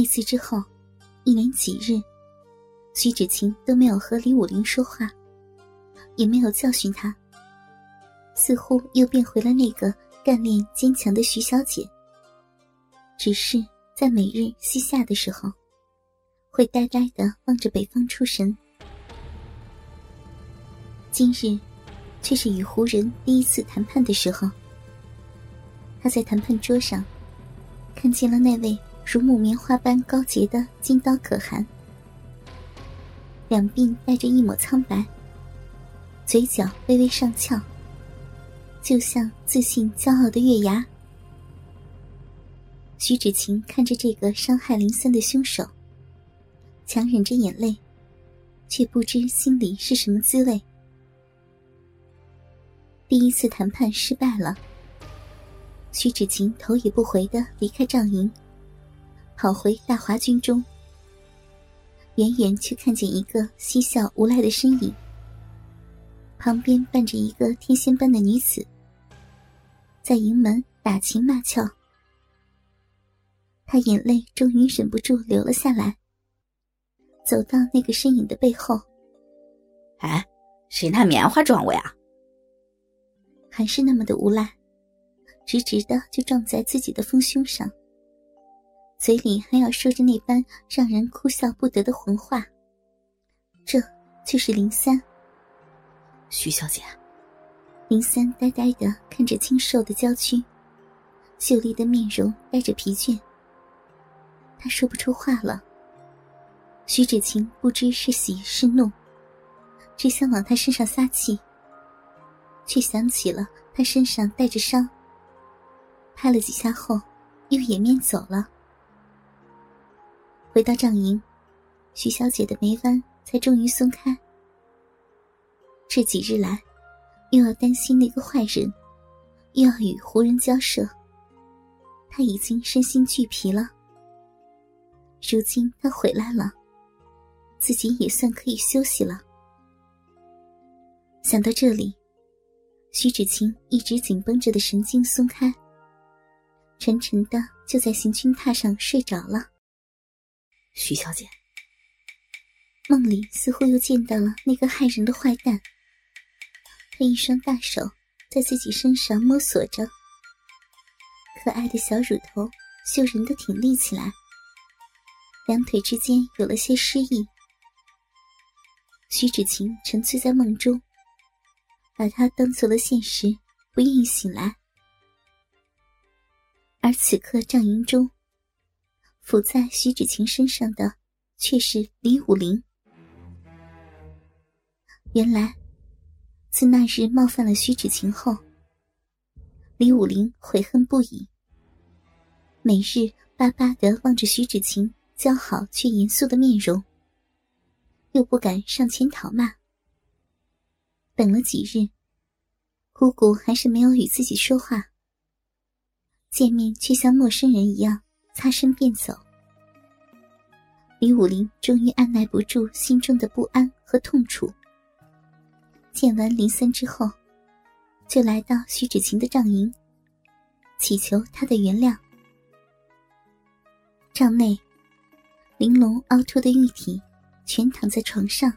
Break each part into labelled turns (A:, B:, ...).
A: 那次之后，一连几日，徐芷晴都没有和李武林说话，也没有教训他，似乎又变回了那个干练坚强的徐小姐。只是在每日西夏的时候，会呆呆的望着北方出神。今日，却是与胡人第一次谈判的时候。他在谈判桌上，看见了那位如木棉花般高洁的金刀可汗，两鬓带着一抹苍白，嘴角微微上翘，就像自信骄傲的月牙。徐芷晴看着这个伤害林森的凶手，强忍着眼泪，却不知心里是什么滋味。第一次谈判失败了。徐芷晴头也不回的离开帐营，跑回大华军中。远远却看见一个嬉笑无赖的身影，旁边伴着一个天仙般的女子，在营门打情骂俏。他眼泪终于忍不住流了下来，走到那个身影的背后。
B: 哎，谁拿棉花撞我呀？
A: 还是那么的无赖。直直的就撞在自己的丰胸上，嘴里还要说着那般让人哭笑不得的混话。这就是林三。
B: 徐小姐，
A: 林三呆呆的看着清瘦的娇躯，秀丽的面容带着疲倦。他说不出话了。徐芷晴不知是喜是怒，只想往他身上撒气，却想起了他身上带着伤。拍了几下后，又掩面走了。回到帐营，徐小姐的眉弯才终于松开。这几日来，又要担心那个坏人，又要与胡人交涉，她已经身心俱疲了。如今他回来了，自己也算可以休息了。想到这里，徐芷晴一直紧绷着的神经松开。沉沉的就在行军榻上睡着了。
B: 徐小姐，
A: 梦里似乎又见到了那个害人的坏蛋。他一双大手在自己身上摸索着，可爱的小乳头羞人的挺立起来，两腿之间有了些诗意。徐芷晴沉醉在梦中，把他当做了现实，不愿意醒来。而此刻帐营中，伏在徐芷晴身上的却是李武林。原来，自那日冒犯了徐芷晴后，李武林悔恨不已，每日巴巴的望着徐芷晴姣好却严肃的面容，又不敢上前讨骂。等了几日，姑姑还是没有与自己说话。见面却像陌生人一样擦身便走。李武林终于按耐不住心中的不安和痛楚，见完林森之后，就来到徐芷晴的帐营，祈求她的原谅。帐内，玲珑凹凸的玉体全躺在床上，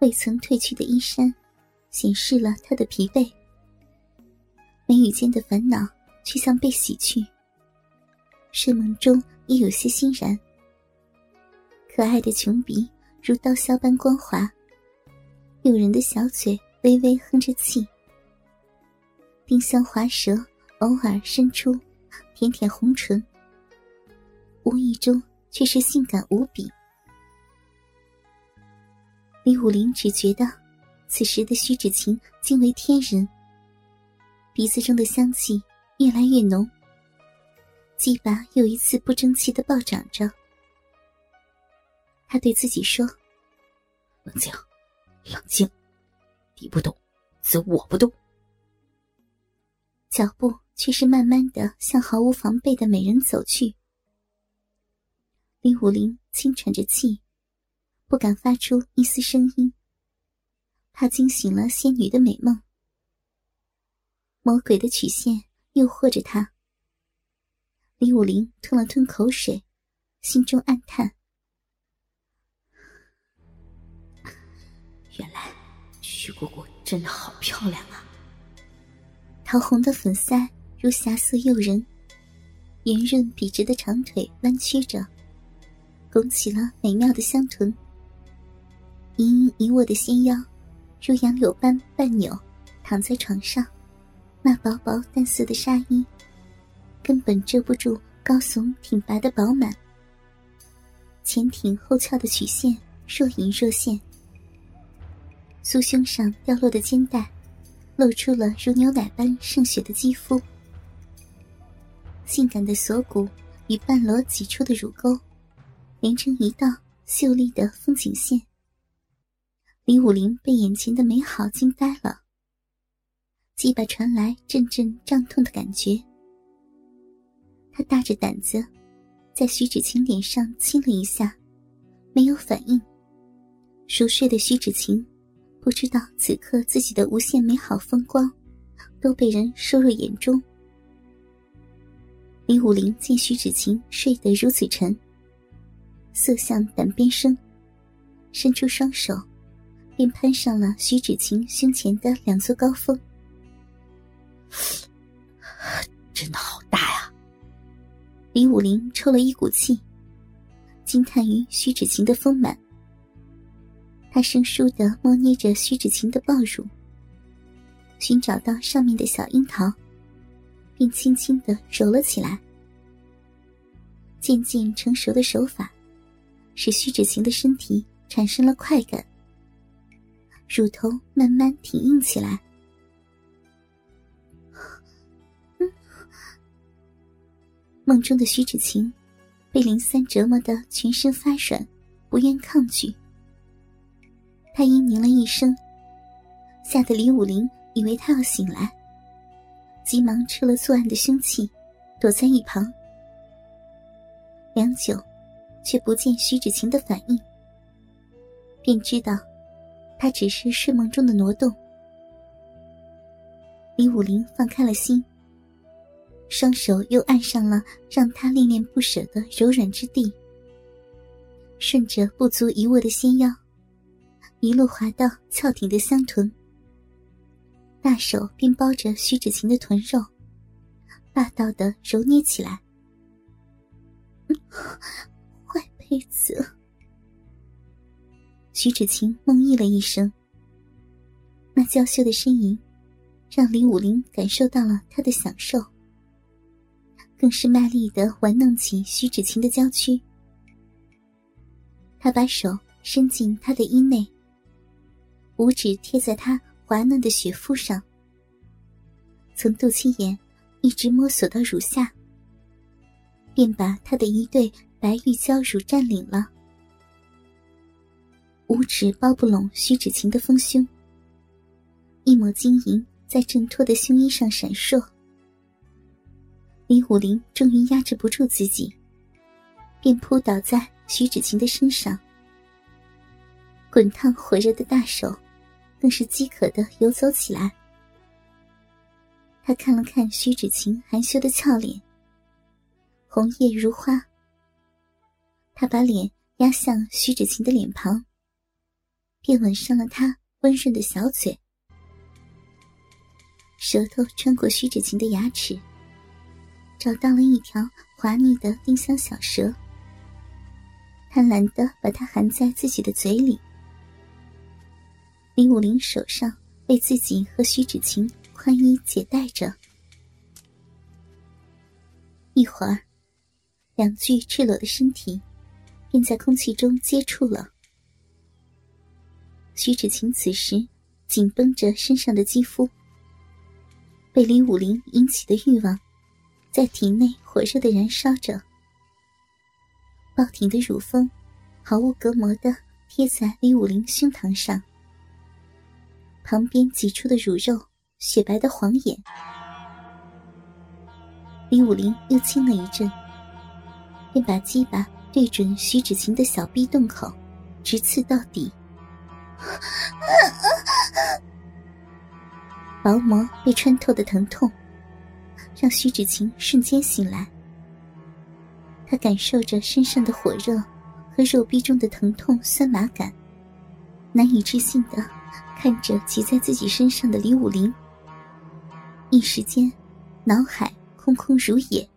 A: 未曾褪去的衣衫显示了她的疲惫，眉宇间的烦恼。却像被洗去，睡梦中也有些欣然。可爱的琼鼻如刀削般光滑，诱人的小嘴微微哼着气，丁香滑舌偶尔伸出，舔舔红唇，无意中却是性感无比。李武林只觉得，此时的徐芷晴惊为天人，鼻子中的香气。越来越浓，鸡巴又一次不争气的暴涨着。他对自己说：“
B: 冷静，冷静，你不动，则我不动。”
A: 脚步却是慢慢的向毫无防备的美人走去。李武林轻喘着气，不敢发出一丝声音，怕惊醒了仙女的美梦。魔鬼的曲线。诱惑着他，李武林吞了吞口水，心中暗叹：
B: 原来徐姑姑真的好漂亮啊！
A: 桃红的粉腮如霞色诱人，圆润笔直的长腿弯曲着，拱起了美妙的香臀。盈盈一握的纤腰，如杨柳般半扭，躺在床上，那薄薄淡色的纱衣，根本遮不住高耸挺拔的饱满。前挺后翘的曲线若隐若现，酥胸上掉落的肩带，露出了如牛奶般渗血的肌肤。性感的锁骨与半裸挤出的乳沟，连成一道秀丽的风景线。李武林被眼前的美好惊呆了，鸡巴传来阵阵胀痛的感觉。他大着胆子，在徐芷晴脸上亲了一下，没有反应。熟睡的徐芷晴不知道此刻自己的无限美好风光都被人收入眼中。李武林见徐芷晴睡得如此沉，色相胆边生，伸出双手。便攀上了徐芷晴胸前的两座高峰，
B: 真的好大呀！
A: 李武林抽了一股气，惊叹于徐芷晴的丰满。他生疏的摸捏着徐芷晴的抱乳，寻找到上面的小樱桃，并轻轻的揉了起来。渐渐成熟的手法，使徐芷晴的身体产生了快感。乳头慢慢挺硬起来，梦中的徐芷晴被林三折磨得全身发软，不愿抗拒。他嘤咛了一声，吓得李武林以为他要醒来，急忙撤了作案的凶器，躲在一旁。良久，却不见徐芷晴的反应，便知道。他只是睡梦中的挪动。李武林放开了心，双手又按上了让他恋恋不舍的柔软之地，顺着不足一握的纤腰，一路滑到翘挺的香臀，大手便包着徐芷晴的臀肉，霸道的揉捏起来。坏胚子。徐芷晴梦呓了一声，那娇羞的呻吟，让李武林感受到了他的享受，更是卖力的玩弄起徐芷晴的娇躯。他把手伸进她的衣内，五指贴在她滑嫩的雪肤上，从肚脐眼一直摸索到乳下，便把她的一对白玉娇乳占领了。五指包不拢徐芷晴的丰胸，一抹晶莹在挣脱的胸衣上闪烁。李武林终于压制不住自己，便扑倒在徐芷晴的身上，滚烫火热的大手更是饥渴的游走起来。他看了看徐芷晴含羞的俏脸，红叶如花。他把脸压向徐芷晴的脸庞。便吻上了她温润的小嘴，舌头穿过徐芷晴的牙齿，找到了一条滑腻的丁香小蛇，贪婪的把它含在自己的嘴里。李武林手上被自己和徐芷晴宽衣解带着，一会儿，两具赤裸的身体便在空气中接触了。徐芷晴此时紧绷着身上的肌肤，被李武林引起的欲望在体内火热的燃烧着。抱挺的乳峰毫无隔膜的贴在李武林胸膛上，旁边挤出的乳肉雪白的晃眼。李武林又亲了一阵，便把鸡巴对准徐芷晴的小臂洞口，直刺到底。薄膜被穿透的疼痛，让徐芷晴瞬间醒来。她感受着身上的火热和肉壁中的疼痛酸麻感，难以置信的看着骑在自己身上的李武林，一时间脑海空空如也。